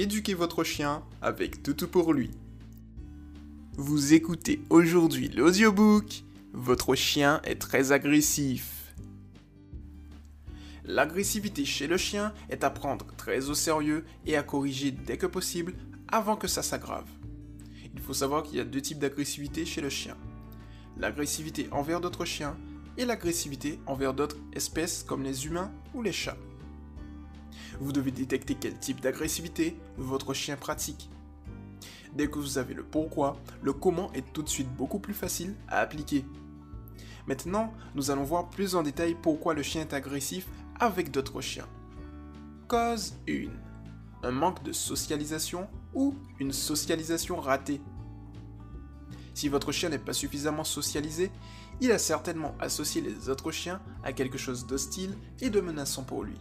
éduquer votre chien avec Toutou pour lui. Vous écoutez aujourd'hui l'audiobook Votre chien est très agressif. L'agressivité chez le chien est à prendre très au sérieux et à corriger dès que possible avant que ça s'aggrave. Il faut savoir qu'il y a deux types d'agressivité chez le chien. L'agressivité envers d'autres chiens et l'agressivité envers d'autres espèces comme les humains ou les chats. Vous devez détecter quel type d'agressivité votre chien pratique. Dès que vous avez le pourquoi, le comment est tout de suite beaucoup plus facile à appliquer. Maintenant, nous allons voir plus en détail pourquoi le chien est agressif avec d'autres chiens. Cause 1. Un manque de socialisation ou une socialisation ratée. Si votre chien n'est pas suffisamment socialisé, il a certainement associé les autres chiens à quelque chose d'hostile et de menaçant pour lui.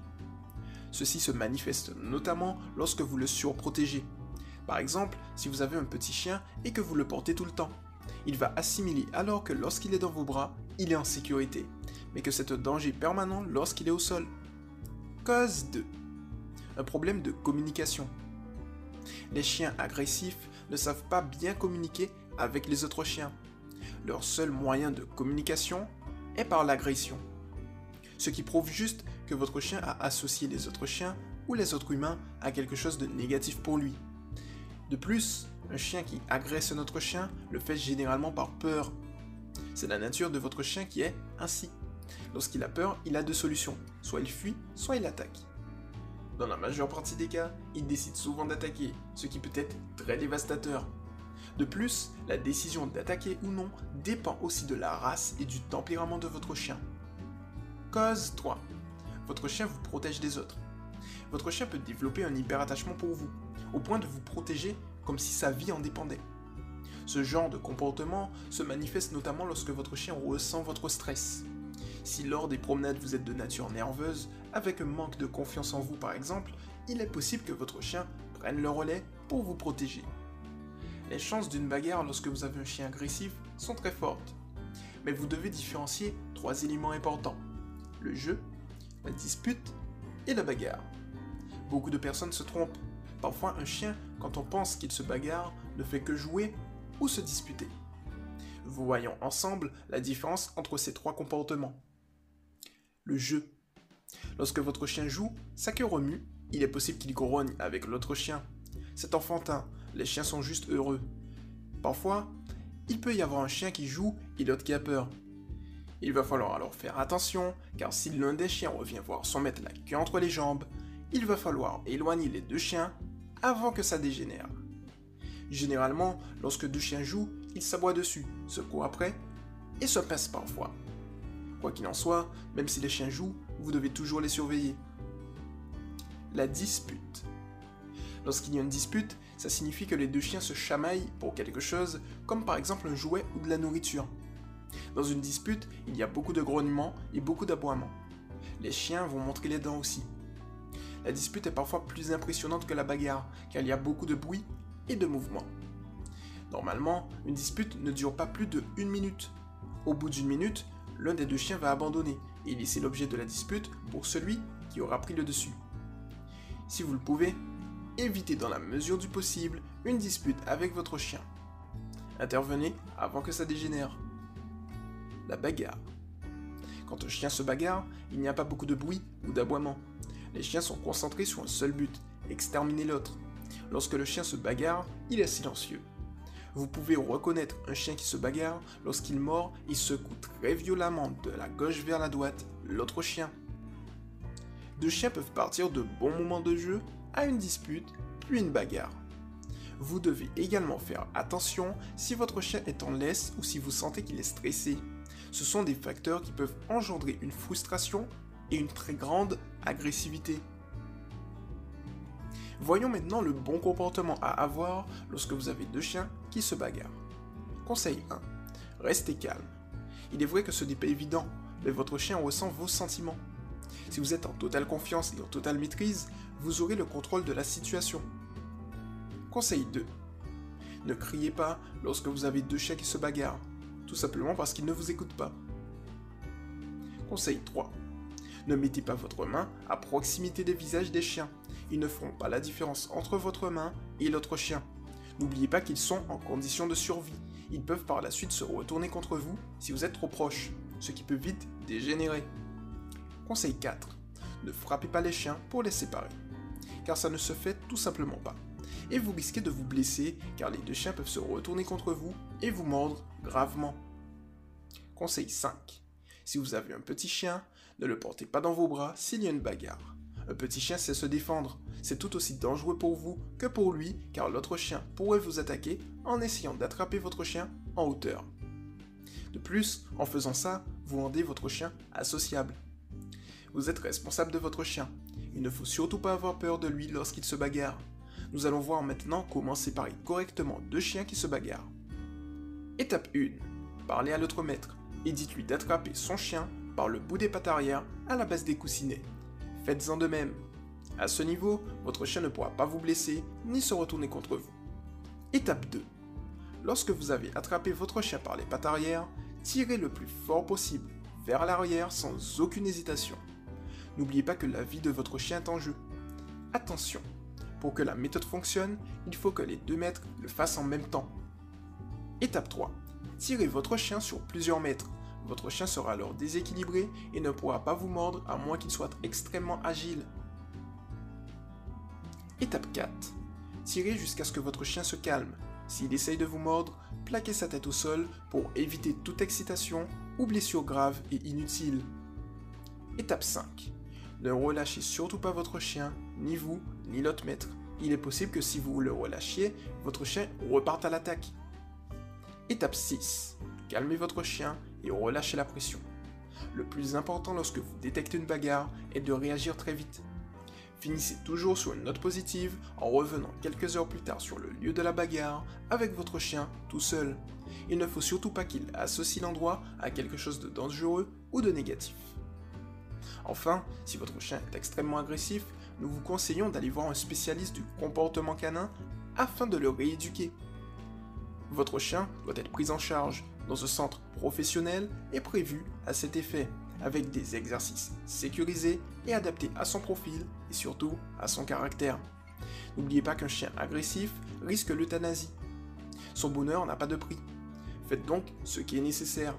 Ceci se manifeste notamment lorsque vous le surprotégez. Par exemple, si vous avez un petit chien et que vous le portez tout le temps. Il va assimiler alors que lorsqu'il est dans vos bras, il est en sécurité, mais que c'est un danger permanent lorsqu'il est au sol. Cause 2. Un problème de communication. Les chiens agressifs ne savent pas bien communiquer avec les autres chiens. Leur seul moyen de communication est par l'agression. Ce qui prouve juste que votre chien a associé les autres chiens ou les autres humains à quelque chose de négatif pour lui. De plus, un chien qui agresse un autre chien le fait généralement par peur. C'est la nature de votre chien qui est ainsi. Lorsqu'il a peur, il a deux solutions. Soit il fuit, soit il attaque. Dans la majeure partie des cas, il décide souvent d'attaquer, ce qui peut être très dévastateur. De plus, la décision d'attaquer ou non dépend aussi de la race et du tempérament de votre chien. Cause 3 votre chien vous protège des autres. Votre chien peut développer un hyperattachement pour vous, au point de vous protéger comme si sa vie en dépendait. Ce genre de comportement se manifeste notamment lorsque votre chien ressent votre stress. Si lors des promenades vous êtes de nature nerveuse, avec un manque de confiance en vous par exemple, il est possible que votre chien prenne le relais pour vous protéger. Les chances d'une bagarre lorsque vous avez un chien agressif sont très fortes. Mais vous devez différencier trois éléments importants. Le jeu, la dispute et la bagarre. Beaucoup de personnes se trompent. Parfois, un chien, quand on pense qu'il se bagarre, ne fait que jouer ou se disputer. Voyons ensemble la différence entre ces trois comportements. Le jeu. Lorsque votre chien joue, sa queue remue, il est possible qu'il grogne avec l'autre chien. C'est enfantin, les chiens sont juste heureux. Parfois, il peut y avoir un chien qui joue et l'autre qui a peur. Il va falloir alors faire attention, car si l'un des chiens revient voir son maître la queue entre les jambes, il va falloir éloigner les deux chiens avant que ça dégénère. Généralement, lorsque deux chiens jouent, ils s'aboient dessus, se courent après et se passent parfois. Quoi qu'il en soit, même si les chiens jouent, vous devez toujours les surveiller. La dispute. Lorsqu'il y a une dispute, ça signifie que les deux chiens se chamaillent pour quelque chose, comme par exemple un jouet ou de la nourriture. Dans une dispute, il y a beaucoup de grognements et beaucoup d'aboiements. Les chiens vont montrer les dents aussi. La dispute est parfois plus impressionnante que la bagarre, car il y a beaucoup de bruit et de mouvement. Normalement, une dispute ne dure pas plus de une minute. Au bout d'une minute, l'un des deux chiens va abandonner et laisser l'objet de la dispute pour celui qui aura pris le dessus. Si vous le pouvez, évitez dans la mesure du possible une dispute avec votre chien. Intervenez avant que ça dégénère la bagarre. Quand un chien se bagarre, il n'y a pas beaucoup de bruit ou d'aboiement. Les chiens sont concentrés sur un seul but, exterminer l'autre. Lorsque le chien se bagarre, il est silencieux. Vous pouvez reconnaître un chien qui se bagarre lorsqu'il mord et secoue très violemment de la gauche vers la droite l'autre chien. Deux chiens peuvent partir de bons moments de jeu à une dispute, puis une bagarre. Vous devez également faire attention si votre chien est en laisse ou si vous sentez qu'il est stressé ce sont des facteurs qui peuvent engendrer une frustration et une très grande agressivité. Voyons maintenant le bon comportement à avoir lorsque vous avez deux chiens qui se bagarrent. Conseil 1. Restez calme. Il est vrai que ce n'est pas évident, mais votre chien ressent vos sentiments. Si vous êtes en totale confiance et en totale maîtrise, vous aurez le contrôle de la situation. Conseil 2. Ne criez pas lorsque vous avez deux chiens qui se bagarrent tout simplement parce qu'il ne vous écoute pas. Conseil 3. Ne mettez pas votre main à proximité des visages des chiens, ils ne feront pas la différence entre votre main et l'autre chien. N'oubliez pas qu'ils sont en condition de survie. Ils peuvent par la suite se retourner contre vous si vous êtes trop proche, ce qui peut vite dégénérer. Conseil 4. Ne frappez pas les chiens pour les séparer, car ça ne se fait tout simplement pas. Et vous risquez de vous blesser car les deux chiens peuvent se retourner contre vous et vous mordre gravement. Conseil 5. Si vous avez un petit chien, ne le portez pas dans vos bras s'il y a une bagarre. Un petit chien sait se défendre. C'est tout aussi dangereux pour vous que pour lui, car l'autre chien pourrait vous attaquer en essayant d'attraper votre chien en hauteur. De plus, en faisant ça, vous rendez votre chien associable. Vous êtes responsable de votre chien. Il ne faut surtout pas avoir peur de lui lorsqu'il se bagarre. Nous allons voir maintenant comment séparer correctement deux chiens qui se bagarrent. Étape 1. Parlez à l'autre maître et dites-lui d'attraper son chien par le bout des pattes arrière à la base des coussinets. Faites-en de même. À ce niveau, votre chien ne pourra pas vous blesser ni se retourner contre vous. Étape 2. Lorsque vous avez attrapé votre chien par les pattes arrière, tirez le plus fort possible vers l'arrière sans aucune hésitation. N'oubliez pas que la vie de votre chien est en jeu. Attention, pour que la méthode fonctionne, il faut que les deux maîtres le fassent en même temps. Étape 3. Tirez votre chien sur plusieurs mètres votre chien sera alors déséquilibré et ne pourra pas vous mordre à moins qu'il soit extrêmement agile. Étape 4. Tirez jusqu'à ce que votre chien se calme. S'il essaye de vous mordre, plaquez sa tête au sol pour éviter toute excitation ou blessure grave et inutile. Étape 5. Ne relâchez surtout pas votre chien, ni vous, ni l'autre maître. Il est possible que si vous le relâchiez, votre chien reparte à l'attaque. Étape 6. Calmez votre chien et relâchez la pression. Le plus important lorsque vous détectez une bagarre est de réagir très vite. Finissez toujours sur une note positive en revenant quelques heures plus tard sur le lieu de la bagarre avec votre chien tout seul. Il ne faut surtout pas qu'il associe l'endroit à quelque chose de dangereux ou de négatif. Enfin, si votre chien est extrêmement agressif, nous vous conseillons d'aller voir un spécialiste du comportement canin afin de le rééduquer. Votre chien doit être pris en charge dans un centre professionnel et prévu à cet effet, avec des exercices sécurisés et adaptés à son profil et surtout à son caractère. N'oubliez pas qu'un chien agressif risque l'euthanasie. Son bonheur n'a pas de prix. Faites donc ce qui est nécessaire.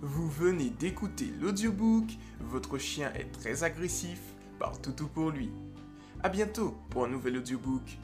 Vous venez d'écouter l'audiobook Votre chien est très agressif par Toutou pour lui. A bientôt pour un nouvel audiobook.